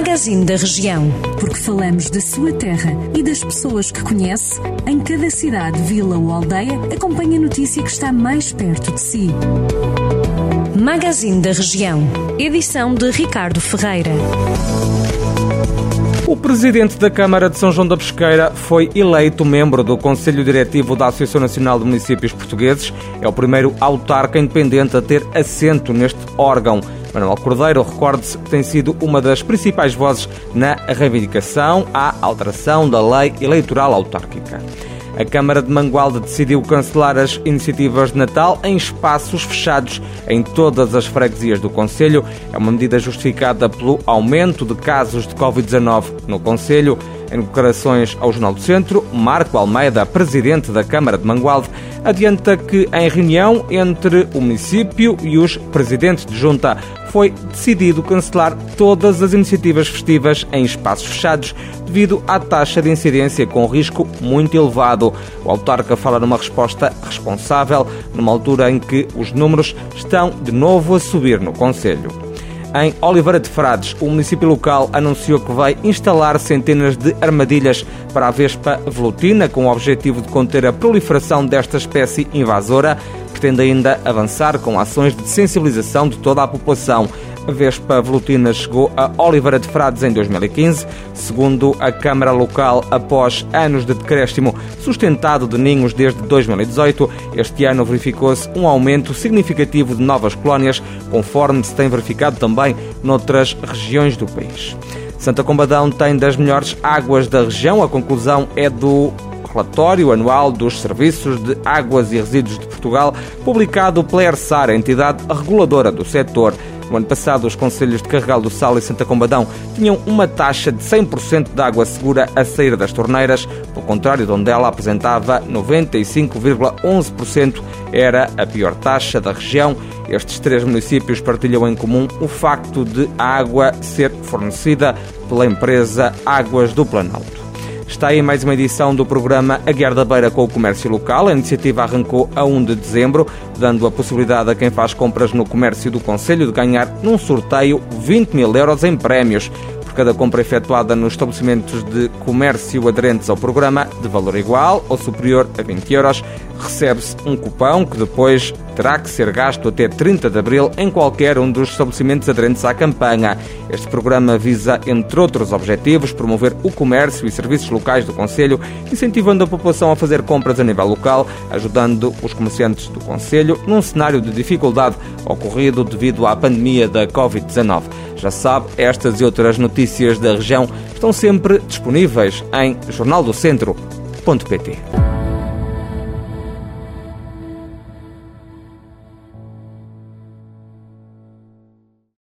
Magazine da Região. Porque falamos da sua terra e das pessoas que conhece, em cada cidade, vila ou aldeia, acompanhe a notícia que está mais perto de si. Magazine da Região. Edição de Ricardo Ferreira. O presidente da Câmara de São João da Pesqueira foi eleito membro do Conselho Diretivo da Associação Nacional de Municípios Portugueses. É o primeiro autarca independente a ter assento neste órgão. Manuel Cordeiro, recorde-se, tem sido uma das principais vozes na reivindicação à alteração da lei eleitoral autárquica. A Câmara de Mangualde decidiu cancelar as iniciativas de Natal em espaços fechados em todas as freguesias do Conselho. É uma medida justificada pelo aumento de casos de Covid-19 no Conselho. Em declarações ao Jornal do Centro, Marco Almeida, presidente da Câmara de Mangualde, adianta que em reunião entre o município e os presidentes de junta foi decidido cancelar todas as iniciativas festivas em espaços fechados devido à taxa de incidência com risco muito elevado. O autarca fala numa resposta responsável numa altura em que os números estão de novo a subir no Conselho. Em Oliveira de Frades, o município local anunciou que vai instalar centenas de armadilhas para a vespa velutina, com o objetivo de conter a proliferação desta espécie invasora. Pretende ainda avançar com ações de sensibilização de toda a população. A Vespa velutina chegou a Oliveira de Frades em 2015, segundo a Câmara Local, após anos de decréscimo sustentado de ninhos desde 2018. Este ano verificou-se um aumento significativo de novas colónias, conforme se tem verificado também noutras regiões do país. Santa Combadão tem das melhores águas da região. A conclusão é do relatório anual dos Serviços de Águas e Resíduos de Portugal, publicado pela ERSAR, a entidade reguladora do setor. No ano passado, os Conselhos de Carregal do Sal e Santa Combadão tinham uma taxa de 100% de água segura a sair das torneiras, pelo contrário de onde ela apresentava 95,11%, era a pior taxa da região. Estes três municípios partilham em comum o facto de a água ser fornecida pela empresa Águas do Planalto. Está aí mais uma edição do programa A Guerra da Beira com o Comércio Local. A iniciativa arrancou a 1 de dezembro, dando a possibilidade a quem faz compras no comércio do Conselho de ganhar num sorteio 20 mil euros em prémios por cada compra efetuada nos estabelecimentos de comércio aderentes ao programa, de valor igual ou superior a 20 euros, recebe-se um cupão que depois terá que ser gasto até 30 de abril em qualquer um dos estabelecimentos aderentes à campanha. Este programa visa, entre outros objetivos, promover o comércio e serviços locais do Conselho, incentivando a população a fazer compras a nível local, ajudando os comerciantes do Conselho num cenário de dificuldade ocorrido devido à pandemia da Covid-19. Já sabe, estas e outras notícias da região estão sempre disponíveis em jornaldocentro.pt.